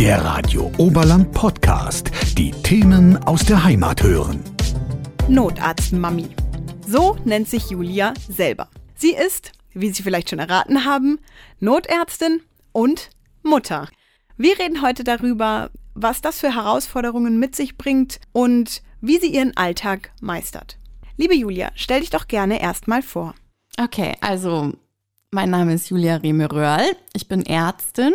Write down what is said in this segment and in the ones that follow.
Der Radio Oberland Podcast. Die Themen aus der Heimat hören. Notarzt-Mami. So nennt sich Julia selber. Sie ist, wie Sie vielleicht schon erraten haben, Notärztin und Mutter. Wir reden heute darüber, was das für Herausforderungen mit sich bringt und wie sie ihren Alltag meistert. Liebe Julia, stell dich doch gerne erstmal vor. Okay, also mein Name ist Julia Rehme-Röhrl. Ich bin Ärztin,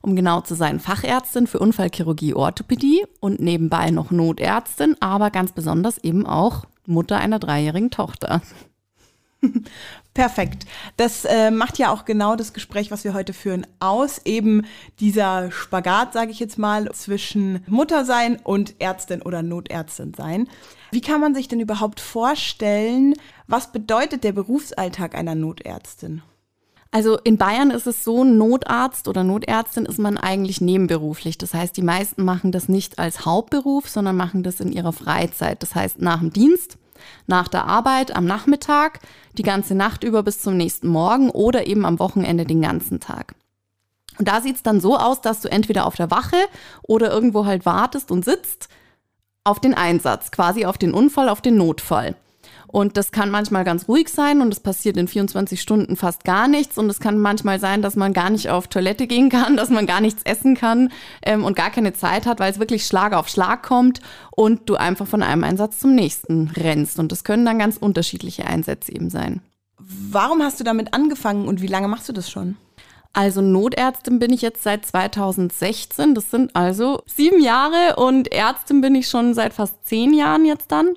um genau zu sein, Fachärztin für Unfallchirurgie, Orthopädie und nebenbei noch Notärztin, aber ganz besonders eben auch Mutter einer dreijährigen Tochter. Perfekt. Das äh, macht ja auch genau das Gespräch, was wir heute führen, aus. Eben dieser Spagat, sage ich jetzt mal, zwischen Muttersein und Ärztin oder Notärztin sein. Wie kann man sich denn überhaupt vorstellen, was bedeutet der Berufsalltag einer Notärztin? Also in Bayern ist es so, Notarzt oder Notärztin ist man eigentlich nebenberuflich. Das heißt, die meisten machen das nicht als Hauptberuf, sondern machen das in ihrer Freizeit. Das heißt, nach dem Dienst, nach der Arbeit am Nachmittag, die ganze Nacht über bis zum nächsten Morgen oder eben am Wochenende den ganzen Tag. Und da sieht es dann so aus, dass du entweder auf der Wache oder irgendwo halt wartest und sitzt auf den Einsatz, quasi auf den Unfall, auf den Notfall. Und das kann manchmal ganz ruhig sein und es passiert in 24 Stunden fast gar nichts. Und es kann manchmal sein, dass man gar nicht auf Toilette gehen kann, dass man gar nichts essen kann ähm, und gar keine Zeit hat, weil es wirklich Schlag auf Schlag kommt und du einfach von einem Einsatz zum nächsten rennst. Und das können dann ganz unterschiedliche Einsätze eben sein. Warum hast du damit angefangen und wie lange machst du das schon? Also Notärztin bin ich jetzt seit 2016. Das sind also sieben Jahre und Ärztin bin ich schon seit fast zehn Jahren jetzt dann.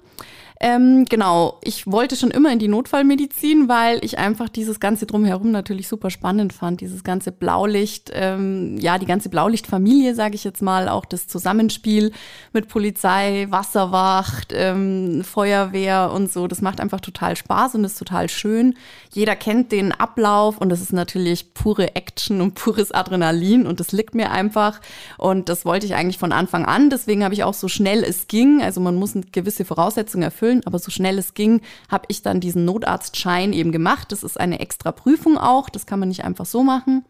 Ähm, genau, ich wollte schon immer in die Notfallmedizin, weil ich einfach dieses ganze drumherum natürlich super spannend fand. Dieses ganze Blaulicht, ähm, ja, die ganze Blaulichtfamilie, sage ich jetzt mal, auch das Zusammenspiel mit Polizei, Wasserwacht, ähm, Feuerwehr und so. Das macht einfach total Spaß und ist total schön. Jeder kennt den Ablauf und das ist natürlich pure Action und pures Adrenalin und das liegt mir einfach. Und das wollte ich eigentlich von Anfang an. Deswegen habe ich auch so schnell es ging, also man muss eine gewisse Voraussetzungen erfüllen erfüllen, aber so schnell es ging, habe ich dann diesen Notarztschein eben gemacht. Das ist eine extra Prüfung auch, das kann man nicht einfach so machen.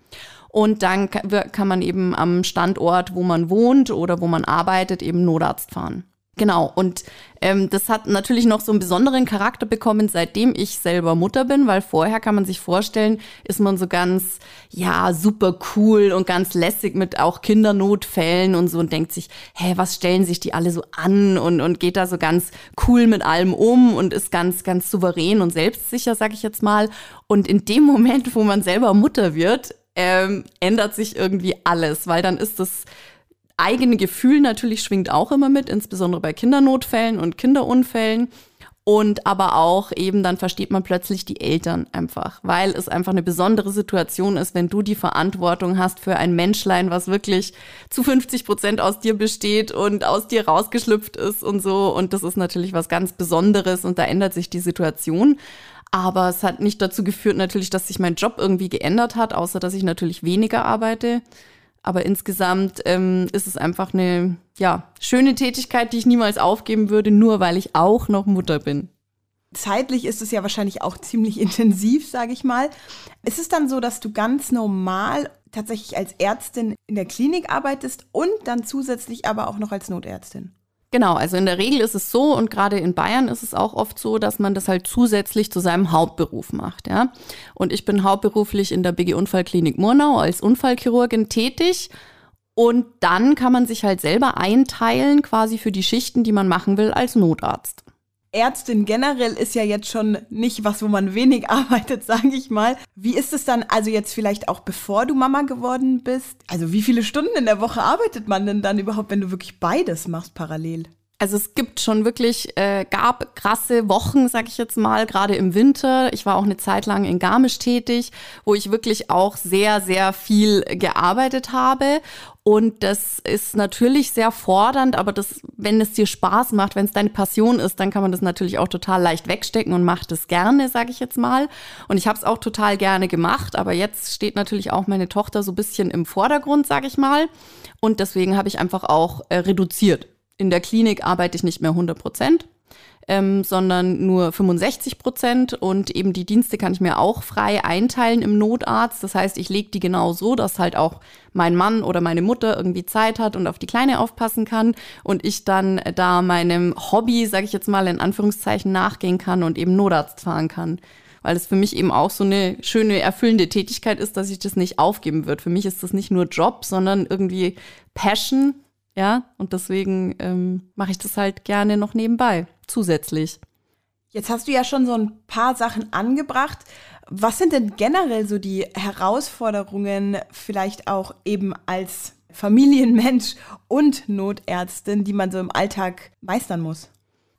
Und dann kann man eben am Standort, wo man wohnt oder wo man arbeitet, eben Notarzt fahren. Genau, und ähm, das hat natürlich noch so einen besonderen Charakter bekommen, seitdem ich selber Mutter bin, weil vorher kann man sich vorstellen, ist man so ganz, ja, super cool und ganz lässig mit auch Kindernotfällen und so und denkt sich, hä, was stellen sich die alle so an und, und geht da so ganz cool mit allem um und ist ganz, ganz souverän und selbstsicher, sag ich jetzt mal. Und in dem Moment, wo man selber Mutter wird, ähm, ändert sich irgendwie alles, weil dann ist das eigene Gefühl natürlich schwingt auch immer mit, insbesondere bei Kindernotfällen und Kinderunfällen. Und aber auch eben dann versteht man plötzlich die Eltern einfach, weil es einfach eine besondere Situation ist, wenn du die Verantwortung hast für ein Menschlein, was wirklich zu 50 Prozent aus dir besteht und aus dir rausgeschlüpft ist und so. Und das ist natürlich was ganz Besonderes und da ändert sich die Situation. Aber es hat nicht dazu geführt natürlich, dass sich mein Job irgendwie geändert hat, außer dass ich natürlich weniger arbeite. Aber insgesamt ähm, ist es einfach eine ja, schöne Tätigkeit, die ich niemals aufgeben würde, nur weil ich auch noch Mutter bin. Zeitlich ist es ja wahrscheinlich auch ziemlich intensiv, sage ich mal. Ist es dann so, dass du ganz normal tatsächlich als Ärztin in der Klinik arbeitest und dann zusätzlich aber auch noch als Notärztin? Genau, also in der Regel ist es so und gerade in Bayern ist es auch oft so, dass man das halt zusätzlich zu seinem Hauptberuf macht, ja. Und ich bin hauptberuflich in der BG Unfallklinik Murnau als Unfallchirurgin tätig und dann kann man sich halt selber einteilen quasi für die Schichten, die man machen will als Notarzt. Ärztin generell ist ja jetzt schon nicht was, wo man wenig arbeitet, sage ich mal. Wie ist es dann also jetzt vielleicht auch bevor du Mama geworden bist? Also wie viele Stunden in der Woche arbeitet man denn dann überhaupt, wenn du wirklich beides machst parallel? Also es gibt schon wirklich, äh, gab krasse Wochen, sag ich jetzt mal, gerade im Winter. Ich war auch eine Zeit lang in Garmisch tätig, wo ich wirklich auch sehr, sehr viel gearbeitet habe. Und das ist natürlich sehr fordernd, aber das, wenn es dir Spaß macht, wenn es deine Passion ist, dann kann man das natürlich auch total leicht wegstecken und macht es gerne, sage ich jetzt mal. Und ich habe es auch total gerne gemacht, aber jetzt steht natürlich auch meine Tochter so ein bisschen im Vordergrund, sage ich mal. Und deswegen habe ich einfach auch äh, reduziert in der Klinik arbeite ich nicht mehr 100 Prozent. Ähm, sondern nur 65 Prozent. Und eben die Dienste kann ich mir auch frei einteilen im Notarzt. Das heißt, ich lege die genau so, dass halt auch mein Mann oder meine Mutter irgendwie Zeit hat und auf die Kleine aufpassen kann und ich dann da meinem Hobby, sage ich jetzt mal in Anführungszeichen, nachgehen kann und eben Notarzt fahren kann weil es für mich eben auch so eine schöne, erfüllende Tätigkeit ist, dass ich das nicht aufgeben würde. Für mich ist das nicht nur Job, sondern irgendwie Passion, ja, und deswegen ähm, mache ich das halt gerne noch nebenbei, zusätzlich. Jetzt hast du ja schon so ein paar Sachen angebracht. Was sind denn generell so die Herausforderungen, vielleicht auch eben als Familienmensch und Notärztin, die man so im Alltag meistern muss?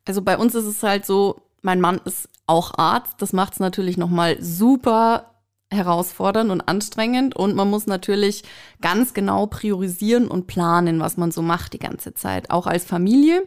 Also bei uns ist es halt so, mein Mann ist auch Arzt. Das macht es natürlich nochmal super herausfordernd und anstrengend und man muss natürlich ganz genau priorisieren und planen, was man so macht die ganze Zeit, auch als Familie.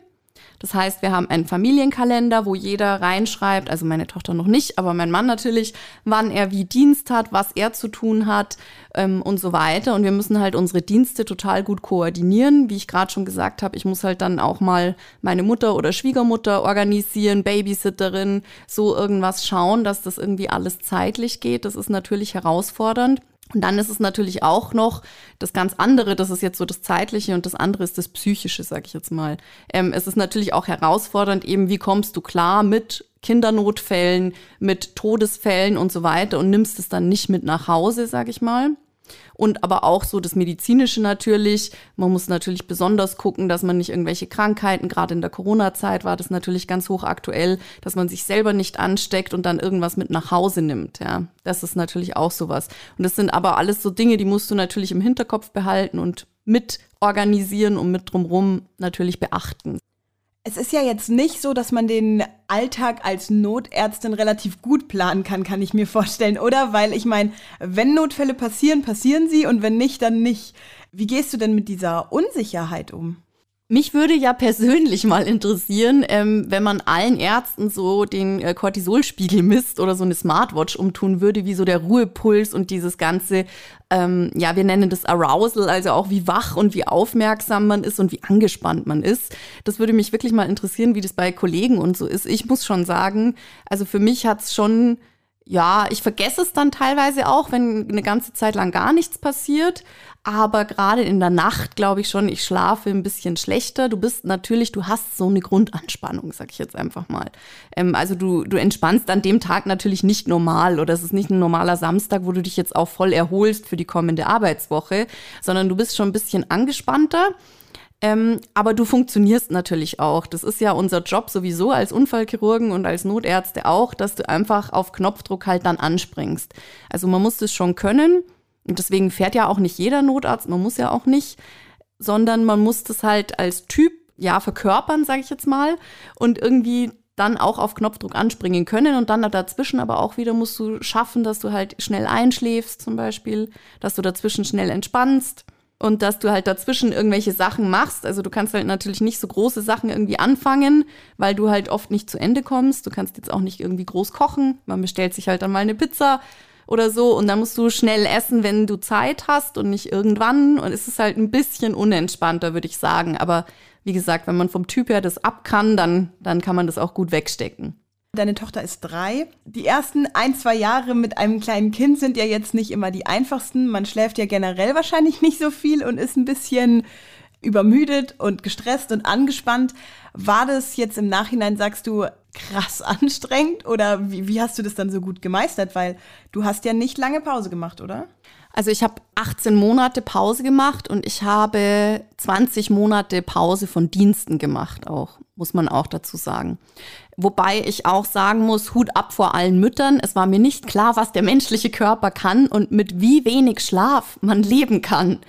Das heißt, wir haben einen Familienkalender, wo jeder reinschreibt, also meine Tochter noch nicht, aber mein Mann natürlich, wann er wie Dienst hat, was er zu tun hat ähm, und so weiter. Und wir müssen halt unsere Dienste total gut koordinieren. Wie ich gerade schon gesagt habe, ich muss halt dann auch mal meine Mutter oder Schwiegermutter organisieren, Babysitterin, so irgendwas schauen, dass das irgendwie alles zeitlich geht. Das ist natürlich herausfordernd. Und dann ist es natürlich auch noch das ganz andere, das ist jetzt so das Zeitliche und das andere ist das Psychische, sag ich jetzt mal. Ähm, es ist natürlich auch herausfordernd, eben wie kommst du klar mit Kindernotfällen, mit Todesfällen und so weiter und nimmst es dann nicht mit nach Hause, sag ich mal und aber auch so das Medizinische natürlich. Man muss natürlich besonders gucken, dass man nicht irgendwelche Krankheiten, gerade in der Corona-Zeit war das natürlich ganz hochaktuell, dass man sich selber nicht ansteckt und dann irgendwas mit nach Hause nimmt. Ja, das ist natürlich auch sowas. Und das sind aber alles so Dinge, die musst du natürlich im Hinterkopf behalten und mit organisieren und mit drumrum natürlich beachten. Es ist ja jetzt nicht so, dass man den Alltag als Notärztin relativ gut planen kann, kann ich mir vorstellen, oder? Weil ich meine, wenn Notfälle passieren, passieren sie und wenn nicht, dann nicht. Wie gehst du denn mit dieser Unsicherheit um? Mich würde ja persönlich mal interessieren, ähm, wenn man allen Ärzten so den äh, Cortisolspiegel misst oder so eine Smartwatch umtun würde, wie so der Ruhepuls und dieses ganze, ähm, ja, wir nennen das Arousal, also auch wie wach und wie aufmerksam man ist und wie angespannt man ist. Das würde mich wirklich mal interessieren, wie das bei Kollegen und so ist. Ich muss schon sagen, also für mich hat's schon ja, ich vergesse es dann teilweise auch, wenn eine ganze Zeit lang gar nichts passiert. Aber gerade in der Nacht glaube ich schon, ich schlafe ein bisschen schlechter. Du bist natürlich, du hast so eine Grundanspannung, sag ich jetzt einfach mal. Ähm, also du, du entspannst an dem Tag natürlich nicht normal oder es ist nicht ein normaler Samstag, wo du dich jetzt auch voll erholst für die kommende Arbeitswoche, sondern du bist schon ein bisschen angespannter. Ähm, aber du funktionierst natürlich auch. Das ist ja unser Job sowieso als Unfallchirurgen und als Notärzte auch, dass du einfach auf Knopfdruck halt dann anspringst. Also man muss das schon können. Und deswegen fährt ja auch nicht jeder Notarzt, man muss ja auch nicht, sondern man muss das halt als Typ ja verkörpern, sage ich jetzt mal, und irgendwie dann auch auf Knopfdruck anspringen können und dann dazwischen aber auch wieder musst du schaffen, dass du halt schnell einschläfst zum Beispiel, dass du dazwischen schnell entspannst und dass du halt dazwischen irgendwelche Sachen machst. Also du kannst halt natürlich nicht so große Sachen irgendwie anfangen, weil du halt oft nicht zu Ende kommst. Du kannst jetzt auch nicht irgendwie groß kochen. Man bestellt sich halt dann mal eine Pizza oder so und dann musst du schnell essen, wenn du Zeit hast und nicht irgendwann und es ist halt ein bisschen unentspannter, würde ich sagen, aber wie gesagt, wenn man vom Typ her das ab kann, dann, dann kann man das auch gut wegstecken. Deine Tochter ist drei. Die ersten ein, zwei Jahre mit einem kleinen Kind sind ja jetzt nicht immer die einfachsten. Man schläft ja generell wahrscheinlich nicht so viel und ist ein bisschen übermüdet und gestresst und angespannt. War das jetzt im Nachhinein, sagst du, krass anstrengend oder wie, wie hast du das dann so gut gemeistert? Weil du hast ja nicht lange Pause gemacht, oder? Also ich habe 18 Monate Pause gemacht und ich habe 20 Monate Pause von Diensten gemacht auch, muss man auch dazu sagen. Wobei ich auch sagen muss, Hut ab vor allen Müttern. Es war mir nicht klar, was der menschliche Körper kann und mit wie wenig Schlaf man leben kann.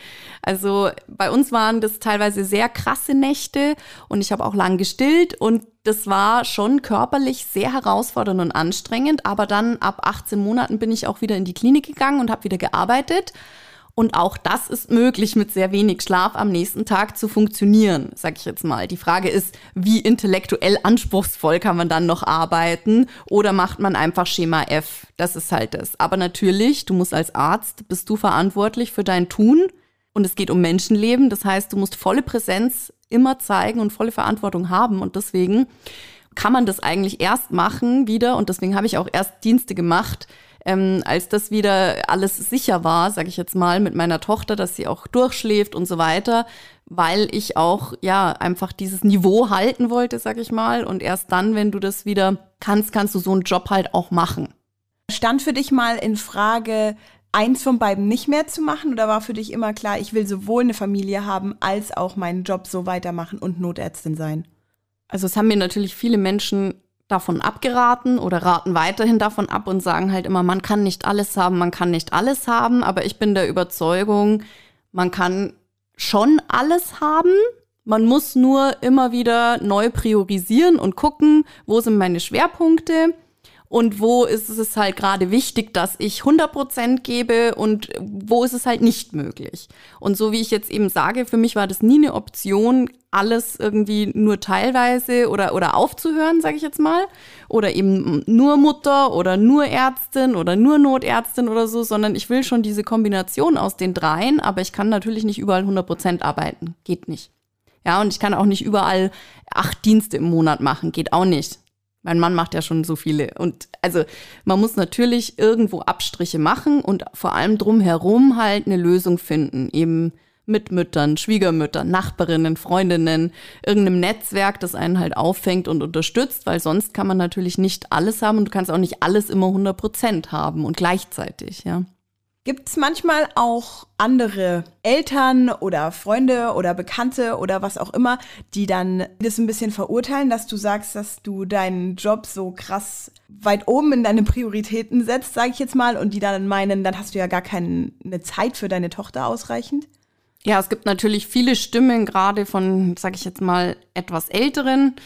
Also bei uns waren das teilweise sehr krasse Nächte und ich habe auch lang gestillt und das war schon körperlich sehr herausfordernd und anstrengend. Aber dann ab 18 Monaten bin ich auch wieder in die Klinik gegangen und habe wieder gearbeitet. Und auch das ist möglich, mit sehr wenig Schlaf am nächsten Tag zu funktionieren, sag ich jetzt mal. Die Frage ist, wie intellektuell anspruchsvoll kann man dann noch arbeiten oder macht man einfach Schema F? Das ist halt das. Aber natürlich, du musst als Arzt, bist du verantwortlich für dein Tun und es geht um Menschenleben. Das heißt, du musst volle Präsenz immer zeigen und volle Verantwortung haben und deswegen kann man das eigentlich erst machen wieder und deswegen habe ich auch erst Dienste gemacht, ähm, als das wieder alles sicher war, sage ich jetzt mal, mit meiner Tochter, dass sie auch durchschläft und so weiter, weil ich auch ja einfach dieses Niveau halten wollte, sage ich mal. Und erst dann, wenn du das wieder kannst, kannst du so einen Job halt auch machen. Stand für dich mal in Frage, eins von beiden nicht mehr zu machen? Oder war für dich immer klar, ich will sowohl eine Familie haben, als auch meinen Job so weitermachen und Notärztin sein? Also es haben mir natürlich viele Menschen davon abgeraten oder raten weiterhin davon ab und sagen halt immer, man kann nicht alles haben, man kann nicht alles haben, aber ich bin der Überzeugung, man kann schon alles haben. Man muss nur immer wieder neu priorisieren und gucken, wo sind meine Schwerpunkte und wo ist es halt gerade wichtig, dass ich 100% gebe und wo ist es halt nicht möglich. Und so wie ich jetzt eben sage, für mich war das nie eine Option, alles irgendwie nur teilweise oder, oder aufzuhören, sage ich jetzt mal, oder eben nur Mutter oder nur Ärztin oder nur Notärztin oder so, sondern ich will schon diese Kombination aus den dreien, aber ich kann natürlich nicht überall 100% arbeiten, geht nicht. Ja, und ich kann auch nicht überall acht Dienste im Monat machen, geht auch nicht. Mein Mann macht ja schon so viele. Und also man muss natürlich irgendwo Abstriche machen und vor allem drumherum halt eine Lösung finden. Eben mit Müttern, Schwiegermüttern, Nachbarinnen, Freundinnen, irgendeinem Netzwerk, das einen halt auffängt und unterstützt, weil sonst kann man natürlich nicht alles haben und du kannst auch nicht alles immer 100 Prozent haben und gleichzeitig, ja. Gibt es manchmal auch andere Eltern oder Freunde oder Bekannte oder was auch immer, die dann das ein bisschen verurteilen, dass du sagst, dass du deinen Job so krass weit oben in deine Prioritäten setzt, sage ich jetzt mal, und die dann meinen, dann hast du ja gar keine Zeit für deine Tochter ausreichend? Ja, es gibt natürlich viele Stimmen, gerade von, sage ich jetzt mal, etwas älteren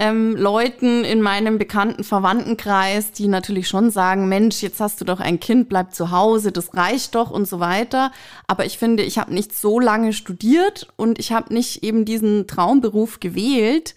ähm, Leuten in meinem bekannten Verwandtenkreis, die natürlich schon sagen, Mensch, jetzt hast du doch ein Kind, bleib zu Hause, das reicht doch und so weiter. Aber ich finde, ich habe nicht so lange studiert und ich habe nicht eben diesen Traumberuf gewählt,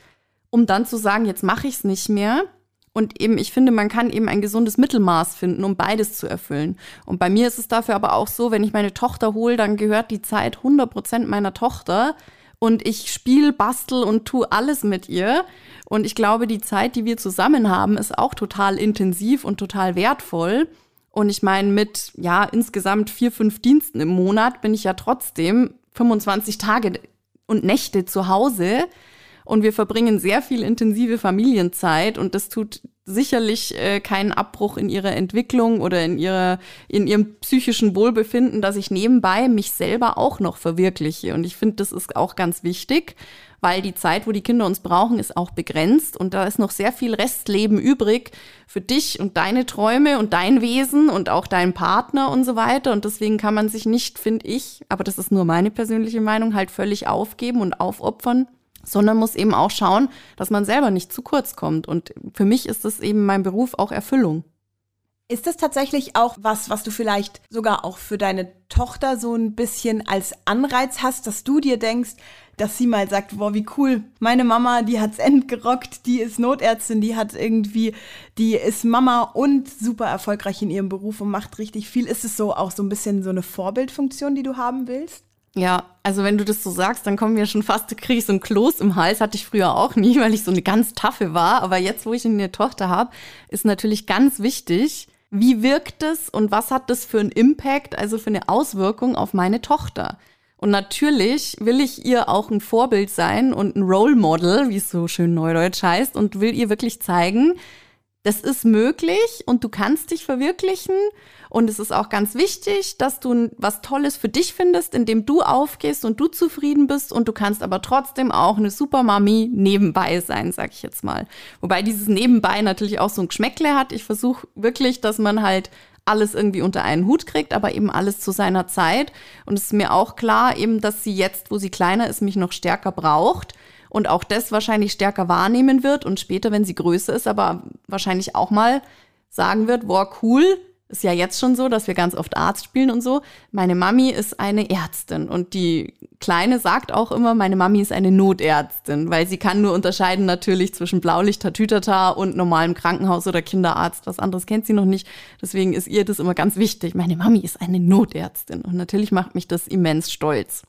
um dann zu sagen, jetzt mache ich es nicht mehr. Und eben, ich finde, man kann eben ein gesundes Mittelmaß finden, um beides zu erfüllen. Und bei mir ist es dafür aber auch so, wenn ich meine Tochter hole, dann gehört die Zeit 100 Prozent meiner Tochter. Und ich spiele, bastel und tue alles mit ihr. Und ich glaube, die Zeit, die wir zusammen haben, ist auch total intensiv und total wertvoll. Und ich meine, mit ja insgesamt vier, fünf Diensten im Monat bin ich ja trotzdem 25 Tage und Nächte zu Hause. Und wir verbringen sehr viel intensive Familienzeit und das tut sicherlich äh, keinen Abbruch in ihrer Entwicklung oder in ihrer in ihrem psychischen Wohlbefinden, dass ich nebenbei mich selber auch noch verwirkliche. Und ich finde, das ist auch ganz wichtig, weil die Zeit, wo die Kinder uns brauchen, ist auch begrenzt. Und da ist noch sehr viel Restleben übrig für dich und deine Träume und dein Wesen und auch deinen Partner und so weiter. Und deswegen kann man sich nicht, finde ich, aber das ist nur meine persönliche Meinung, halt völlig aufgeben und aufopfern sondern muss eben auch schauen, dass man selber nicht zu kurz kommt. Und für mich ist es eben mein Beruf auch Erfüllung. Ist das tatsächlich auch was, was du vielleicht sogar auch für deine Tochter so ein bisschen als Anreiz hast, dass du dir denkst, dass sie mal sagt, boah, wie cool, meine Mama, die hat's endgerockt, die ist Notärztin, die hat irgendwie, die ist Mama und super erfolgreich in ihrem Beruf und macht richtig viel. Ist es so auch so ein bisschen so eine Vorbildfunktion, die du haben willst? Ja, also wenn du das so sagst, dann kommen wir schon fast, kriege ich so ein Kloß im Hals. Hatte ich früher auch nie, weil ich so eine ganz taffe war. Aber jetzt, wo ich eine Tochter habe, ist natürlich ganz wichtig, wie wirkt es und was hat das für einen Impact, also für eine Auswirkung auf meine Tochter. Und natürlich will ich ihr auch ein Vorbild sein und ein Role Model, wie es so schön neudeutsch heißt, und will ihr wirklich zeigen, das ist möglich und du kannst dich verwirklichen. Und es ist auch ganz wichtig, dass du was Tolles für dich findest, indem du aufgehst und du zufrieden bist. Und du kannst aber trotzdem auch eine super Mami nebenbei sein, sag ich jetzt mal. Wobei dieses Nebenbei natürlich auch so ein Geschmäckle hat. Ich versuche wirklich, dass man halt alles irgendwie unter einen Hut kriegt, aber eben alles zu seiner Zeit. Und es ist mir auch klar, eben, dass sie jetzt, wo sie kleiner ist, mich noch stärker braucht und auch das wahrscheinlich stärker wahrnehmen wird und später, wenn sie größer ist, aber wahrscheinlich auch mal sagen wird, boah, cool, ist ja jetzt schon so, dass wir ganz oft Arzt spielen und so. Meine Mami ist eine Ärztin und die Kleine sagt auch immer, meine Mami ist eine Notärztin, weil sie kann nur unterscheiden natürlich zwischen Blaulicht, Tatütata und normalem Krankenhaus oder Kinderarzt. Was anderes kennt sie noch nicht. Deswegen ist ihr das immer ganz wichtig. Meine Mami ist eine Notärztin und natürlich macht mich das immens stolz.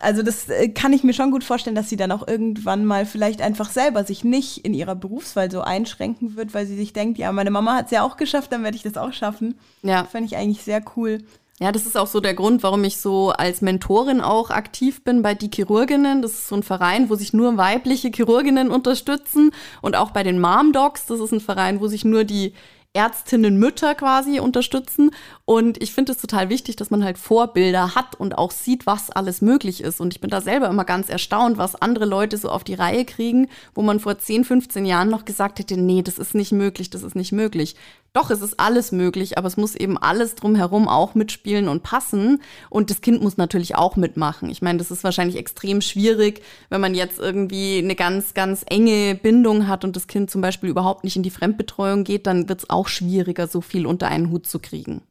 Also das äh, kann ich mir schon gut vorstellen, dass sie dann auch irgendwann mal vielleicht einfach selber sich nicht in ihrer Berufswahl so einschränken wird, weil sie sich denkt, ja, meine Mama hat es ja auch geschafft, dann werde ich das auch schaffen. Ja. Fände ich eigentlich sehr cool. Ja, das ist auch so der Grund, warum ich so als Mentorin auch aktiv bin bei die Chirurginnen. Das ist so ein Verein, wo sich nur weibliche Chirurginnen unterstützen und auch bei den Mom Docs. Das ist ein Verein, wo sich nur die Ärztinnen Mütter quasi unterstützen. Und ich finde es total wichtig, dass man halt Vorbilder hat und auch sieht, was alles möglich ist. Und ich bin da selber immer ganz erstaunt, was andere Leute so auf die Reihe kriegen, wo man vor 10, 15 Jahren noch gesagt hätte, nee, das ist nicht möglich, das ist nicht möglich. Doch, es ist alles möglich, aber es muss eben alles drumherum auch mitspielen und passen. Und das Kind muss natürlich auch mitmachen. Ich meine, das ist wahrscheinlich extrem schwierig, wenn man jetzt irgendwie eine ganz, ganz enge Bindung hat und das Kind zum Beispiel überhaupt nicht in die Fremdbetreuung geht, dann wird es auch schwieriger, so viel unter einen Hut zu kriegen.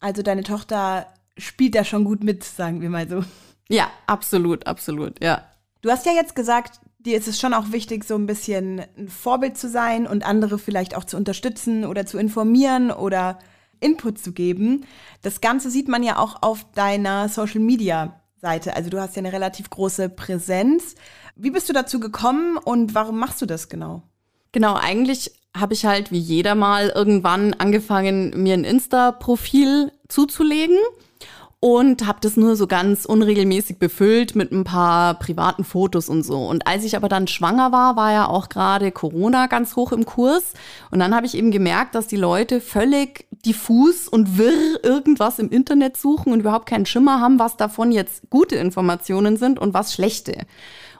Also deine Tochter spielt da schon gut mit, sagen wir mal so. Ja, absolut, absolut, ja. Du hast ja jetzt gesagt, dir ist es schon auch wichtig, so ein bisschen ein Vorbild zu sein und andere vielleicht auch zu unterstützen oder zu informieren oder Input zu geben. Das Ganze sieht man ja auch auf deiner Social Media Seite. Also du hast ja eine relativ große Präsenz. Wie bist du dazu gekommen und warum machst du das genau? Genau, eigentlich habe ich halt wie jeder mal irgendwann angefangen, mir ein Insta-Profil zuzulegen und habe das nur so ganz unregelmäßig befüllt mit ein paar privaten Fotos und so. Und als ich aber dann schwanger war, war ja auch gerade Corona ganz hoch im Kurs. Und dann habe ich eben gemerkt, dass die Leute völlig diffus und wirr irgendwas im Internet suchen und überhaupt keinen Schimmer haben, was davon jetzt gute Informationen sind und was schlechte.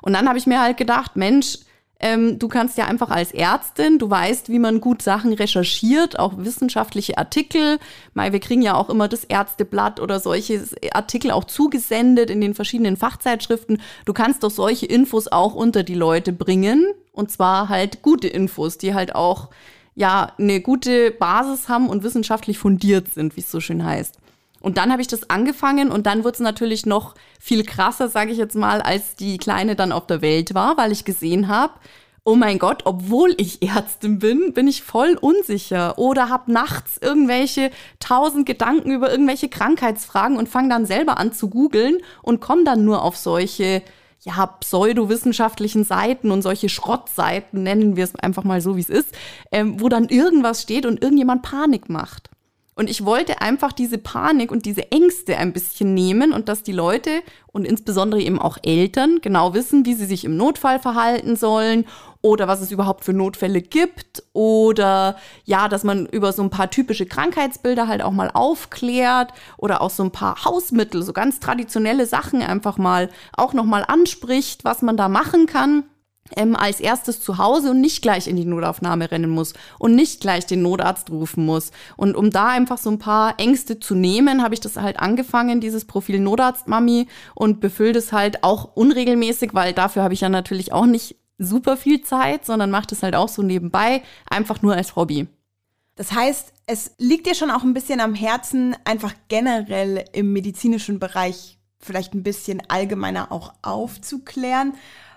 Und dann habe ich mir halt gedacht, Mensch, ähm, du kannst ja einfach als Ärztin, du weißt, wie man gut Sachen recherchiert, auch wissenschaftliche Artikel. Mal, wir kriegen ja auch immer das Ärzteblatt oder solche Artikel auch zugesendet in den verschiedenen Fachzeitschriften. Du kannst doch solche Infos auch unter die Leute bringen. Und zwar halt gute Infos, die halt auch ja eine gute Basis haben und wissenschaftlich fundiert sind, wie es so schön heißt. Und dann habe ich das angefangen und dann wurde es natürlich noch viel krasser, sage ich jetzt mal, als die Kleine dann auf der Welt war, weil ich gesehen habe, oh mein Gott, obwohl ich Ärztin bin, bin ich voll unsicher oder habe nachts irgendwelche tausend Gedanken über irgendwelche Krankheitsfragen und fange dann selber an zu googeln und komme dann nur auf solche ja, pseudowissenschaftlichen Seiten und solche Schrottseiten, nennen wir es einfach mal so, wie es ist, ähm, wo dann irgendwas steht und irgendjemand Panik macht. Und ich wollte einfach diese Panik und diese Ängste ein bisschen nehmen und dass die Leute und insbesondere eben auch Eltern genau wissen, wie sie sich im Notfall verhalten sollen oder was es überhaupt für Notfälle gibt oder ja, dass man über so ein paar typische Krankheitsbilder halt auch mal aufklärt oder auch so ein paar Hausmittel, so ganz traditionelle Sachen einfach mal auch noch mal anspricht, was man da machen kann ähm, als erstes zu Hause und nicht gleich in die Notaufnahme rennen muss und nicht gleich den Notarzt rufen muss. Und um da einfach so ein paar Ängste zu nehmen, habe ich das halt angefangen, dieses Profil Notarztmami und befülle das halt auch unregelmäßig, weil dafür habe ich ja natürlich auch nicht super viel Zeit, sondern mache das halt auch so nebenbei, einfach nur als Hobby. Das heißt, es liegt dir schon auch ein bisschen am Herzen, einfach generell im medizinischen Bereich vielleicht ein bisschen allgemeiner auch aufzuklären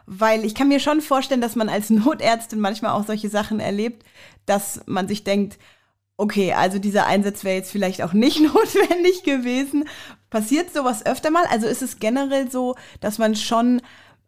weil ich kann mir schon vorstellen, dass man als Notärztin manchmal auch solche Sachen erlebt, dass man sich denkt, okay, also dieser Einsatz wäre jetzt vielleicht auch nicht notwendig gewesen. Passiert sowas öfter mal? Also ist es generell so, dass man schon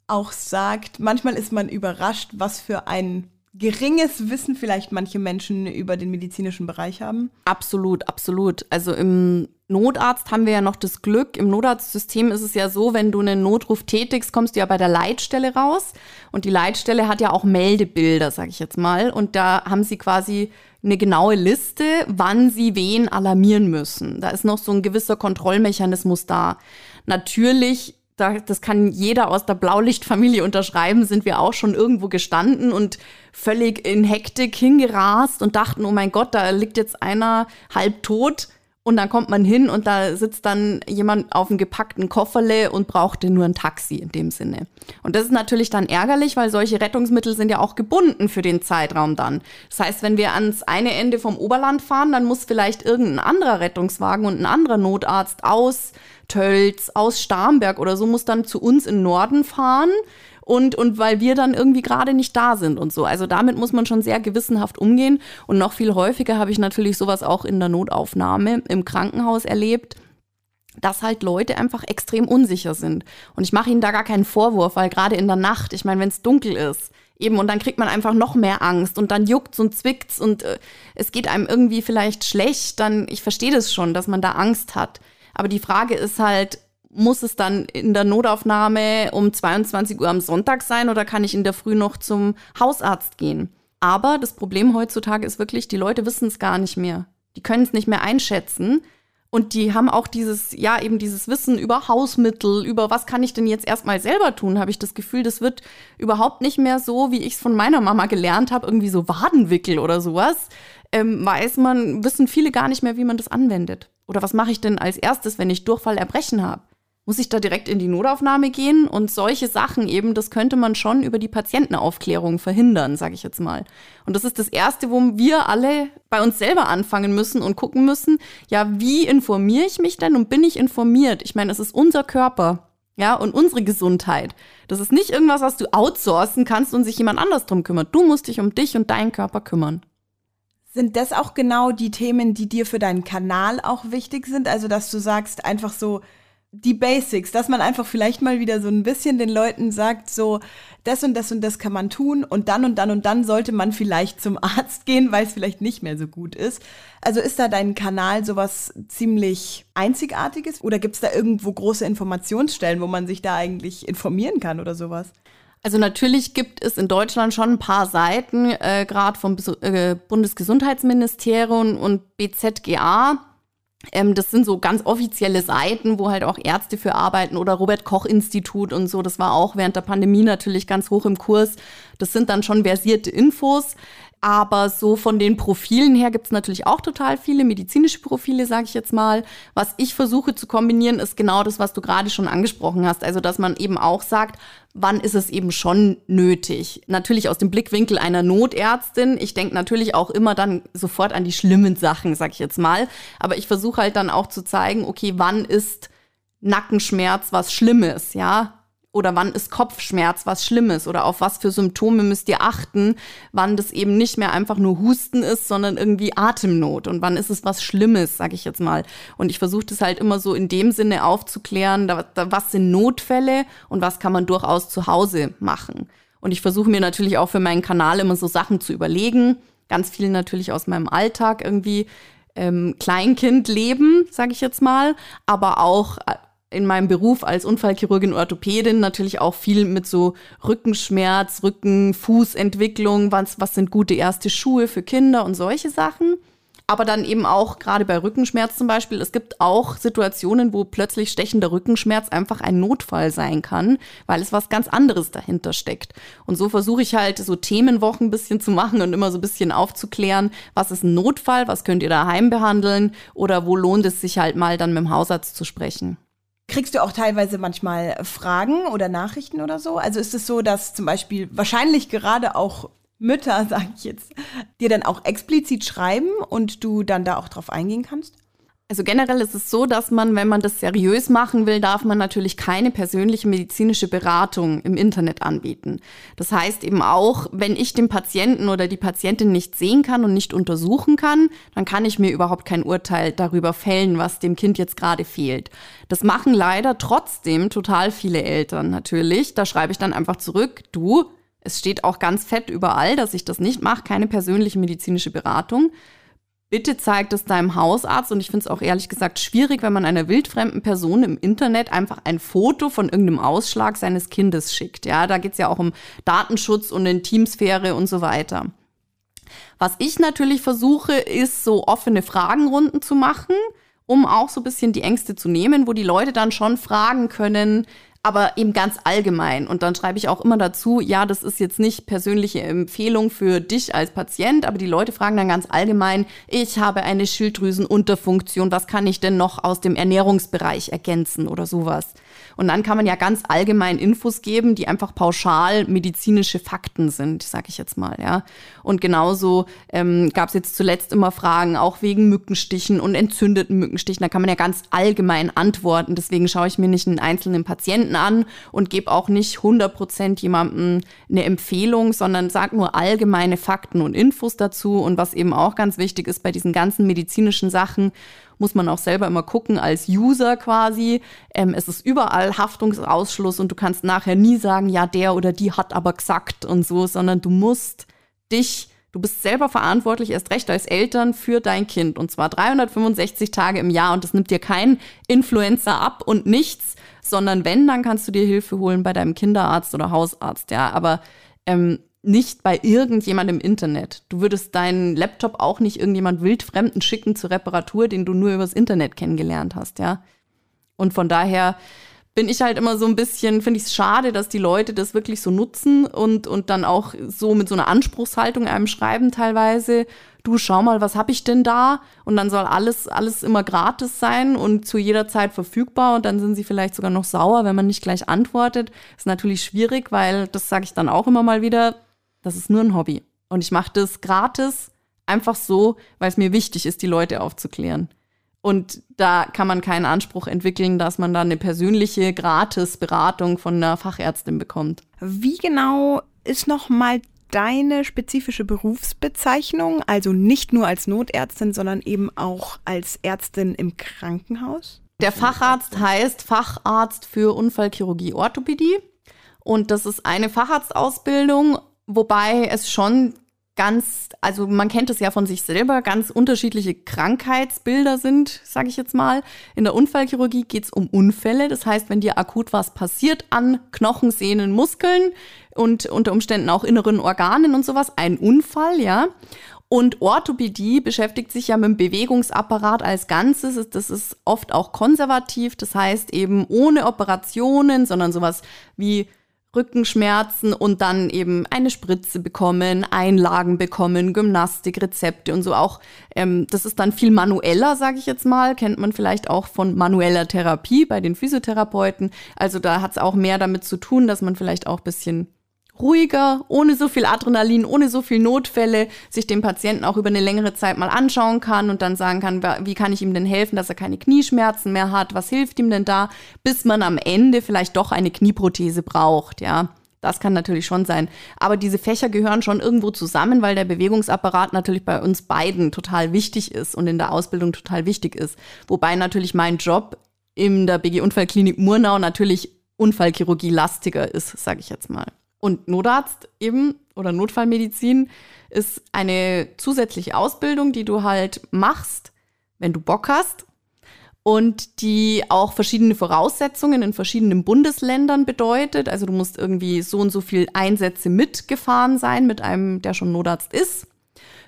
auch sagt, manchmal ist man überrascht, was für ein geringes Wissen vielleicht manche Menschen über den medizinischen Bereich haben? Absolut, absolut. Also im Notarzt haben wir ja noch das Glück. Im Notarztsystem ist es ja so, wenn du einen Notruf tätigst, kommst du ja bei der Leitstelle raus. Und die Leitstelle hat ja auch Meldebilder, sage ich jetzt mal. Und da haben sie quasi eine genaue Liste, wann sie wen alarmieren müssen. Da ist noch so ein gewisser Kontrollmechanismus da. Natürlich das kann jeder aus der Blaulichtfamilie unterschreiben, sind wir auch schon irgendwo gestanden und völlig in Hektik hingerast und dachten, oh mein Gott, da liegt jetzt einer halb tot. Und dann kommt man hin und da sitzt dann jemand auf einem gepackten Kofferle und brauchte nur ein Taxi in dem Sinne. Und das ist natürlich dann ärgerlich, weil solche Rettungsmittel sind ja auch gebunden für den Zeitraum dann. Das heißt, wenn wir ans eine Ende vom Oberland fahren, dann muss vielleicht irgendein anderer Rettungswagen und ein anderer Notarzt aus Tölz, aus Starnberg oder so muss dann zu uns in Norden fahren und, und weil wir dann irgendwie gerade nicht da sind und so. Also damit muss man schon sehr gewissenhaft umgehen. Und noch viel häufiger habe ich natürlich sowas auch in der Notaufnahme im Krankenhaus erlebt dass halt Leute einfach extrem unsicher sind. Und ich mache ihnen da gar keinen Vorwurf, weil gerade in der Nacht, ich meine, wenn es dunkel ist, eben und dann kriegt man einfach noch mehr Angst und dann juckt's und zwickt's und äh, es geht einem irgendwie vielleicht schlecht, dann ich verstehe das schon, dass man da Angst hat. Aber die Frage ist halt, muss es dann in der Notaufnahme um 22 Uhr am Sonntag sein oder kann ich in der Früh noch zum Hausarzt gehen? Aber das Problem heutzutage ist wirklich, die Leute wissen es gar nicht mehr. Die können es nicht mehr einschätzen. Und die haben auch dieses, ja, eben dieses Wissen über Hausmittel, über was kann ich denn jetzt erstmal selber tun, habe ich das Gefühl, das wird überhaupt nicht mehr so, wie ich es von meiner Mama gelernt habe, irgendwie so Wadenwickel oder sowas. Ähm, weiß man, wissen viele gar nicht mehr, wie man das anwendet. Oder was mache ich denn als erstes, wenn ich Durchfall erbrechen habe? Muss ich da direkt in die Notaufnahme gehen? Und solche Sachen eben, das könnte man schon über die Patientenaufklärung verhindern, sage ich jetzt mal. Und das ist das Erste, wo wir alle bei uns selber anfangen müssen und gucken müssen, ja, wie informiere ich mich denn und bin ich informiert? Ich meine, es ist unser Körper. Ja, und unsere Gesundheit. Das ist nicht irgendwas, was du outsourcen kannst und sich jemand anders drum kümmert. Du musst dich um dich und deinen Körper kümmern. Sind das auch genau die Themen, die dir für deinen Kanal auch wichtig sind? Also, dass du sagst, einfach so, die Basics, dass man einfach vielleicht mal wieder so ein bisschen den Leuten sagt, so, das und das und das kann man tun und dann und dann und dann sollte man vielleicht zum Arzt gehen, weil es vielleicht nicht mehr so gut ist. Also ist da dein Kanal sowas ziemlich Einzigartiges oder gibt es da irgendwo große Informationsstellen, wo man sich da eigentlich informieren kann oder sowas? Also natürlich gibt es in Deutschland schon ein paar Seiten, äh, gerade vom äh, Bundesgesundheitsministerium und BZGA, ähm, das sind so ganz offizielle Seiten, wo halt auch Ärzte für arbeiten oder Robert Koch Institut und so. Das war auch während der Pandemie natürlich ganz hoch im Kurs. Das sind dann schon versierte Infos. Aber so von den Profilen her gibt's natürlich auch total viele medizinische Profile, sage ich jetzt mal. Was ich versuche zu kombinieren, ist genau das, was du gerade schon angesprochen hast. Also, dass man eben auch sagt, wann ist es eben schon nötig? Natürlich aus dem Blickwinkel einer Notärztin. Ich denke natürlich auch immer dann sofort an die schlimmen Sachen, sag ich jetzt mal. Aber ich versuche halt dann auch zu zeigen, okay, wann ist Nackenschmerz was Schlimmes, ja? Oder wann ist Kopfschmerz was Schlimmes oder auf was für Symptome müsst ihr achten, wann das eben nicht mehr einfach nur Husten ist, sondern irgendwie Atemnot und wann ist es was Schlimmes, sage ich jetzt mal. Und ich versuche das halt immer so in dem Sinne aufzuklären, da, da, was sind Notfälle und was kann man durchaus zu Hause machen. Und ich versuche mir natürlich auch für meinen Kanal immer so Sachen zu überlegen, ganz viel natürlich aus meinem Alltag irgendwie ähm, Kleinkindleben, sage ich jetzt mal, aber auch äh, in meinem Beruf als Unfallchirurgin Orthopädin natürlich auch viel mit so Rückenschmerz, Rücken, Fußentwicklung, was, was sind gute erste Schuhe für Kinder und solche Sachen. Aber dann eben auch gerade bei Rückenschmerz zum Beispiel, es gibt auch Situationen, wo plötzlich stechender Rückenschmerz einfach ein Notfall sein kann, weil es was ganz anderes dahinter steckt. Und so versuche ich halt so Themenwochen ein bisschen zu machen und immer so ein bisschen aufzuklären, was ist ein Notfall, was könnt ihr daheim behandeln oder wo lohnt es sich halt mal dann mit dem Hausarzt zu sprechen. Kriegst du auch teilweise manchmal Fragen oder Nachrichten oder so? Also ist es so, dass zum Beispiel wahrscheinlich gerade auch Mütter, sage ich jetzt, dir dann auch explizit schreiben und du dann da auch drauf eingehen kannst? Also generell ist es so, dass man, wenn man das seriös machen will, darf man natürlich keine persönliche medizinische Beratung im Internet anbieten. Das heißt eben auch, wenn ich den Patienten oder die Patientin nicht sehen kann und nicht untersuchen kann, dann kann ich mir überhaupt kein Urteil darüber fällen, was dem Kind jetzt gerade fehlt. Das machen leider trotzdem total viele Eltern natürlich. Da schreibe ich dann einfach zurück, du, es steht auch ganz fett überall, dass ich das nicht mache, keine persönliche medizinische Beratung. Bitte zeigt es deinem Hausarzt und ich finde es auch ehrlich gesagt schwierig, wenn man einer wildfremden Person im Internet einfach ein Foto von irgendeinem Ausschlag seines Kindes schickt. Ja, da geht es ja auch um Datenschutz und Intimsphäre und so weiter. Was ich natürlich versuche, ist so offene Fragenrunden zu machen, um auch so ein bisschen die Ängste zu nehmen, wo die Leute dann schon fragen können, aber eben ganz allgemein. Und dann schreibe ich auch immer dazu, ja, das ist jetzt nicht persönliche Empfehlung für dich als Patient, aber die Leute fragen dann ganz allgemein, ich habe eine Schilddrüsenunterfunktion, was kann ich denn noch aus dem Ernährungsbereich ergänzen oder sowas? Und dann kann man ja ganz allgemein Infos geben, die einfach pauschal medizinische Fakten sind, sage ich jetzt mal, ja. Und genauso ähm, gab es jetzt zuletzt immer Fragen, auch wegen Mückenstichen und entzündeten Mückenstichen. Da kann man ja ganz allgemein antworten. Deswegen schaue ich mir nicht einen einzelnen Patienten an und gebe auch nicht 100% jemandem eine Empfehlung, sondern sage nur allgemeine Fakten und Infos dazu. Und was eben auch ganz wichtig ist bei diesen ganzen medizinischen Sachen, muss man auch selber immer gucken als User quasi. Ähm, es ist überall Haftungsausschluss und du kannst nachher nie sagen, ja, der oder die hat aber gesagt und so, sondern du musst dich Du bist selber verantwortlich, erst recht als Eltern, für dein Kind. Und zwar 365 Tage im Jahr. Und das nimmt dir kein Influencer ab und nichts, sondern wenn, dann kannst du dir Hilfe holen bei deinem Kinderarzt oder Hausarzt. Ja, aber ähm, nicht bei irgendjemand im Internet. Du würdest deinen Laptop auch nicht irgendjemand wildfremden schicken zur Reparatur, den du nur übers Internet kennengelernt hast, ja. Und von daher bin ich halt immer so ein bisschen, finde ich es schade, dass die Leute das wirklich so nutzen und, und dann auch so mit so einer Anspruchshaltung einem schreiben teilweise, du schau mal, was habe ich denn da? Und dann soll alles, alles immer gratis sein und zu jeder Zeit verfügbar und dann sind sie vielleicht sogar noch sauer, wenn man nicht gleich antwortet. Ist natürlich schwierig, weil, das sage ich dann auch immer mal wieder, das ist nur ein Hobby. Und ich mache das gratis, einfach so, weil es mir wichtig ist, die Leute aufzuklären. Und da kann man keinen Anspruch entwickeln, dass man da eine persönliche Gratis-Beratung von einer Fachärztin bekommt. Wie genau ist nochmal deine spezifische Berufsbezeichnung? Also nicht nur als Notärztin, sondern eben auch als Ärztin im Krankenhaus? Der Facharzt heißt Facharzt für Unfallchirurgie Orthopädie. Und das ist eine Facharztausbildung Wobei es schon ganz, also man kennt es ja von sich selber, ganz unterschiedliche Krankheitsbilder sind, sage ich jetzt mal. In der Unfallchirurgie geht es um Unfälle. Das heißt, wenn dir akut was passiert an Knochen, Sehnen, Muskeln und unter Umständen auch inneren Organen und sowas, ein Unfall, ja. Und Orthopädie beschäftigt sich ja mit dem Bewegungsapparat als Ganzes. Das ist oft auch konservativ. Das heißt eben ohne Operationen, sondern sowas wie Rückenschmerzen und dann eben eine Spritze bekommen, Einlagen bekommen, Gymnastikrezepte und so auch. Ähm, das ist dann viel manueller, sage ich jetzt mal, kennt man vielleicht auch von manueller Therapie bei den Physiotherapeuten. Also da hat es auch mehr damit zu tun, dass man vielleicht auch bisschen ruhiger, ohne so viel Adrenalin, ohne so viel Notfälle, sich den Patienten auch über eine längere Zeit mal anschauen kann und dann sagen kann, wie kann ich ihm denn helfen, dass er keine Knieschmerzen mehr hat, was hilft ihm denn da, bis man am Ende vielleicht doch eine Knieprothese braucht, ja. Das kann natürlich schon sein. Aber diese Fächer gehören schon irgendwo zusammen, weil der Bewegungsapparat natürlich bei uns beiden total wichtig ist und in der Ausbildung total wichtig ist. Wobei natürlich mein Job in der BG Unfallklinik Murnau natürlich Unfallchirurgie lastiger ist, sage ich jetzt mal. Und Notarzt eben oder Notfallmedizin ist eine zusätzliche Ausbildung, die du halt machst, wenn du Bock hast und die auch verschiedene Voraussetzungen in verschiedenen Bundesländern bedeutet. Also du musst irgendwie so und so viel Einsätze mitgefahren sein mit einem, der schon Notarzt ist.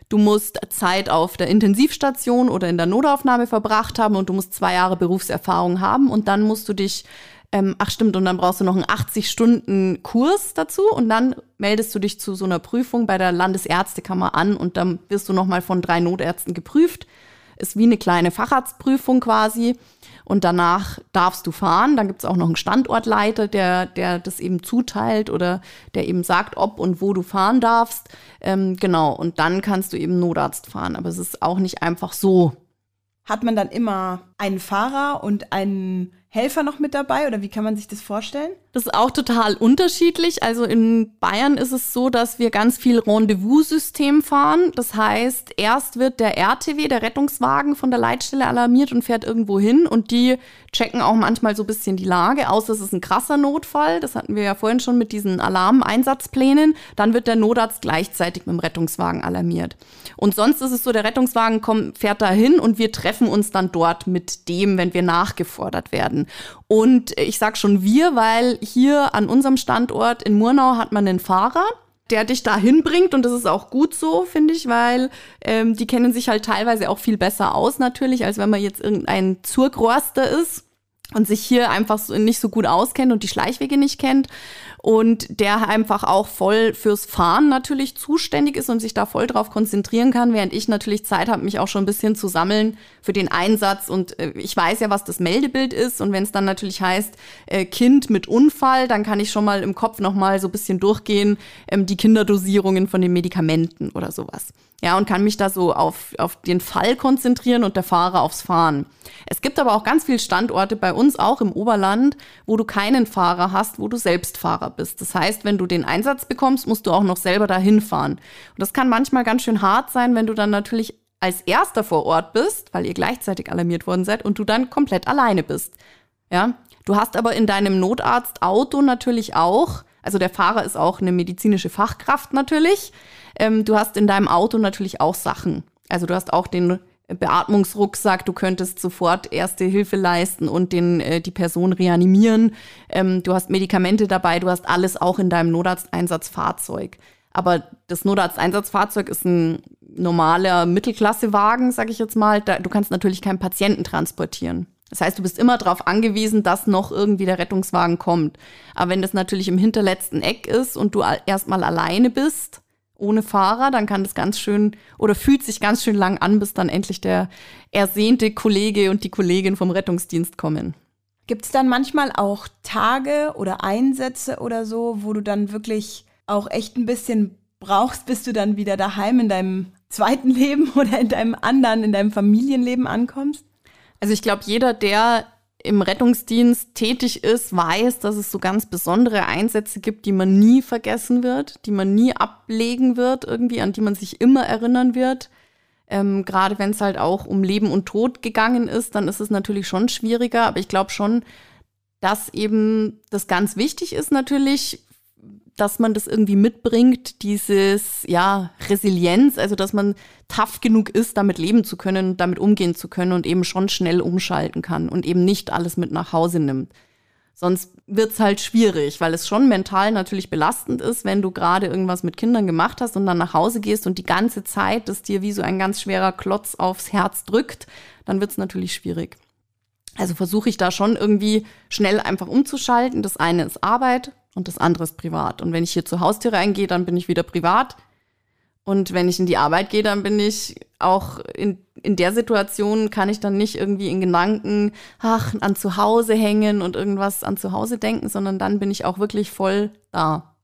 Du musst Zeit auf der Intensivstation oder in der Notaufnahme verbracht haben und du musst zwei Jahre Berufserfahrung haben und dann musst du dich ähm, ach stimmt, und dann brauchst du noch einen 80-Stunden-Kurs dazu und dann meldest du dich zu so einer Prüfung bei der Landesärztekammer an und dann wirst du nochmal von drei Notärzten geprüft. Ist wie eine kleine Facharztprüfung quasi. Und danach darfst du fahren. Dann gibt es auch noch einen Standortleiter, der, der das eben zuteilt oder der eben sagt, ob und wo du fahren darfst. Ähm, genau, und dann kannst du eben Notarzt fahren. Aber es ist auch nicht einfach so. Hat man dann immer einen Fahrer und einen Helfer noch mit dabei oder wie kann man sich das vorstellen? Das ist auch total unterschiedlich. Also in Bayern ist es so, dass wir ganz viel Rendezvous-System fahren. Das heißt, erst wird der RTW, der Rettungswagen von der Leitstelle alarmiert und fährt irgendwo hin und die checken auch manchmal so ein bisschen die Lage, außer es ist ein krasser Notfall. Das hatten wir ja vorhin schon mit diesen Alarmeinsatzplänen. Dann wird der Notarzt gleichzeitig mit dem Rettungswagen alarmiert. Und sonst ist es so, der Rettungswagen kommt, fährt da hin und wir treffen uns dann dort mit dem, wenn wir nachgefordert werden. Und ich sag schon wir, weil hier an unserem Standort in Murnau hat man einen Fahrer, der dich da hinbringt. Und das ist auch gut so, finde ich, weil ähm, die kennen sich halt teilweise auch viel besser aus natürlich, als wenn man jetzt irgendein Zurgroster ist und sich hier einfach so nicht so gut auskennt und die Schleichwege nicht kennt und der einfach auch voll fürs Fahren natürlich zuständig ist und sich da voll drauf konzentrieren kann, während ich natürlich Zeit habe, mich auch schon ein bisschen zu sammeln für den Einsatz und äh, ich weiß ja, was das Meldebild ist und wenn es dann natürlich heißt äh, Kind mit Unfall, dann kann ich schon mal im Kopf noch mal so ein bisschen durchgehen, ähm, die Kinderdosierungen von den Medikamenten oder sowas. Ja, und kann mich da so auf, auf den Fall konzentrieren und der Fahrer aufs Fahren. Es gibt aber auch ganz viele Standorte bei uns auch im Oberland, wo du keinen Fahrer hast, wo du selbst Fahrer bist. Das heißt, wenn du den Einsatz bekommst, musst du auch noch selber dahin fahren. Und das kann manchmal ganz schön hart sein, wenn du dann natürlich als erster vor Ort bist, weil ihr gleichzeitig alarmiert worden seid und du dann komplett alleine bist. Ja, du hast aber in deinem Notarztauto natürlich auch, also der Fahrer ist auch eine medizinische Fachkraft natürlich. Ähm, du hast in deinem Auto natürlich auch Sachen. Also du hast auch den Beatmungsrucksack, du könntest sofort erste Hilfe leisten und den, äh, die Person reanimieren. Ähm, du hast Medikamente dabei, du hast alles auch in deinem Notarzteinsatzfahrzeug. Aber das Notarzteinsatzfahrzeug ist ein normaler Mittelklassewagen, sag ich jetzt mal. Da, du kannst natürlich keinen Patienten transportieren. Das heißt, du bist immer darauf angewiesen, dass noch irgendwie der Rettungswagen kommt. Aber wenn das natürlich im hinterletzten Eck ist und du erstmal alleine bist, ohne Fahrer, dann kann das ganz schön oder fühlt sich ganz schön lang an, bis dann endlich der ersehnte Kollege und die Kollegin vom Rettungsdienst kommen. Gibt es dann manchmal auch Tage oder Einsätze oder so, wo du dann wirklich auch echt ein bisschen brauchst, bis du dann wieder daheim in deinem zweiten Leben oder in deinem anderen, in deinem Familienleben ankommst? Also ich glaube, jeder, der im Rettungsdienst tätig ist, weiß, dass es so ganz besondere Einsätze gibt, die man nie vergessen wird, die man nie ablegen wird, irgendwie, an die man sich immer erinnern wird. Ähm, Gerade wenn es halt auch um Leben und Tod gegangen ist, dann ist es natürlich schon schwieriger. Aber ich glaube schon, dass eben das ganz wichtig ist natürlich, dass man das irgendwie mitbringt, dieses, ja, Resilienz, also dass man tough genug ist, damit leben zu können, damit umgehen zu können und eben schon schnell umschalten kann und eben nicht alles mit nach Hause nimmt. Sonst wird's halt schwierig, weil es schon mental natürlich belastend ist, wenn du gerade irgendwas mit Kindern gemacht hast und dann nach Hause gehst und die ganze Zeit das dir wie so ein ganz schwerer Klotz aufs Herz drückt, dann wird's natürlich schwierig. Also versuche ich da schon irgendwie schnell einfach umzuschalten. Das eine ist Arbeit, und das andere ist privat. Und wenn ich hier zur Haustür reingehe, dann bin ich wieder privat. Und wenn ich in die Arbeit gehe, dann bin ich auch in, in der Situation, kann ich dann nicht irgendwie in Gedanken, ach, an zu Hause hängen und irgendwas an zu Hause denken, sondern dann bin ich auch wirklich voll da.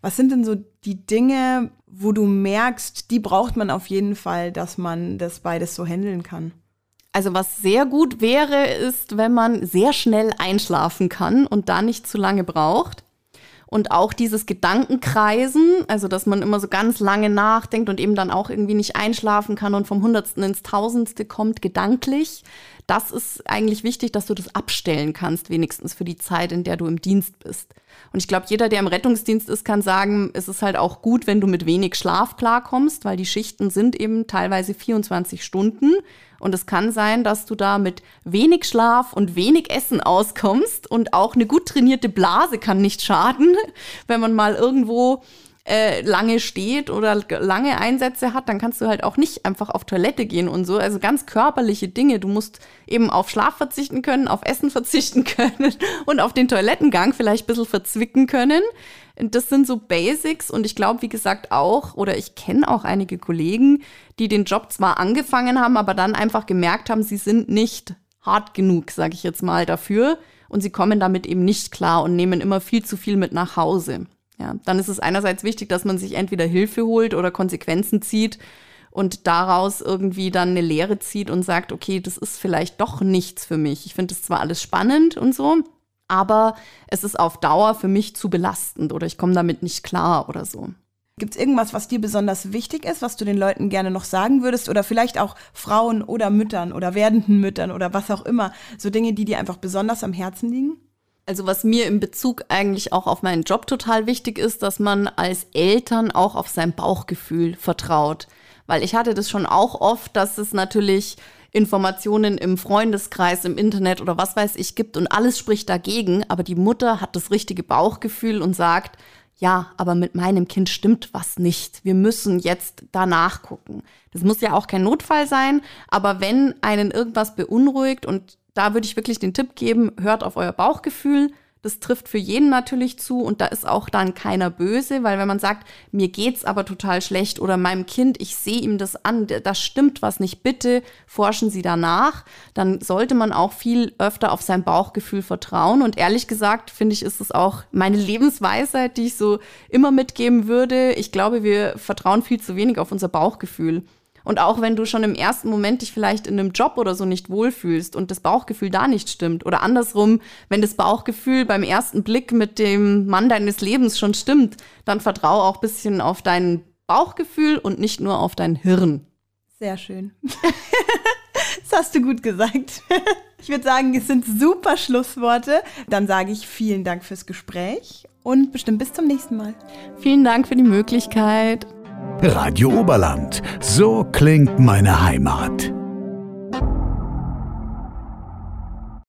Was sind denn so die Dinge, wo du merkst, die braucht man auf jeden Fall, dass man das beides so handeln kann? Also was sehr gut wäre, ist, wenn man sehr schnell einschlafen kann und da nicht zu lange braucht. Und auch dieses Gedankenkreisen, also dass man immer so ganz lange nachdenkt und eben dann auch irgendwie nicht einschlafen kann und vom Hundertsten ins Tausendste kommt, gedanklich. Das ist eigentlich wichtig, dass du das abstellen kannst, wenigstens für die Zeit, in der du im Dienst bist. Und ich glaube, jeder, der im Rettungsdienst ist, kann sagen, es ist halt auch gut, wenn du mit wenig Schlaf klarkommst, weil die Schichten sind eben teilweise 24 Stunden. Und es kann sein, dass du da mit wenig Schlaf und wenig Essen auskommst und auch eine gut trainierte Blase kann nicht schaden, wenn man mal irgendwo äh, lange steht oder lange Einsätze hat, dann kannst du halt auch nicht einfach auf Toilette gehen und so. Also ganz körperliche Dinge. Du musst eben auf Schlaf verzichten können, auf Essen verzichten können und auf den Toilettengang vielleicht ein bisschen verzwicken können. Das sind so Basics und ich glaube, wie gesagt, auch, oder ich kenne auch einige Kollegen, die den Job zwar angefangen haben, aber dann einfach gemerkt haben, sie sind nicht hart genug, sage ich jetzt mal, dafür. Und sie kommen damit eben nicht klar und nehmen immer viel zu viel mit nach Hause. Ja, dann ist es einerseits wichtig, dass man sich entweder Hilfe holt oder Konsequenzen zieht und daraus irgendwie dann eine Lehre zieht und sagt, okay, das ist vielleicht doch nichts für mich. Ich finde es zwar alles spannend und so, aber es ist auf Dauer für mich zu belastend oder ich komme damit nicht klar oder so. Gibt es irgendwas, was dir besonders wichtig ist, was du den Leuten gerne noch sagen würdest? Oder vielleicht auch Frauen oder Müttern oder werdenden Müttern oder was auch immer? So Dinge, die dir einfach besonders am Herzen liegen? Also was mir in Bezug eigentlich auch auf meinen Job total wichtig ist, dass man als Eltern auch auf sein Bauchgefühl vertraut. Weil ich hatte das schon auch oft, dass es natürlich Informationen im Freundeskreis, im Internet oder was weiß ich gibt und alles spricht dagegen, aber die Mutter hat das richtige Bauchgefühl und sagt, ja, aber mit meinem Kind stimmt was nicht. Wir müssen jetzt danach gucken. Das muss ja auch kein Notfall sein, aber wenn einen irgendwas beunruhigt und da würde ich wirklich den Tipp geben, hört auf euer Bauchgefühl. Das trifft für jeden natürlich zu und da ist auch dann keiner böse, weil wenn man sagt, mir geht's aber total schlecht oder meinem Kind, ich sehe ihm das an, das stimmt was nicht, bitte forschen Sie danach, dann sollte man auch viel öfter auf sein Bauchgefühl vertrauen und ehrlich gesagt finde ich, ist es auch meine Lebensweisheit, die ich so immer mitgeben würde. Ich glaube, wir vertrauen viel zu wenig auf unser Bauchgefühl. Und auch wenn du schon im ersten Moment dich vielleicht in einem Job oder so nicht wohlfühlst und das Bauchgefühl da nicht stimmt oder andersrum, wenn das Bauchgefühl beim ersten Blick mit dem Mann deines Lebens schon stimmt, dann vertraue auch ein bisschen auf dein Bauchgefühl und nicht nur auf dein Hirn. Sehr schön. das hast du gut gesagt. Ich würde sagen, es sind super Schlussworte. Dann sage ich vielen Dank fürs Gespräch und bestimmt bis zum nächsten Mal. Vielen Dank für die Möglichkeit. Radio Oberland. So klingt meine Heimat.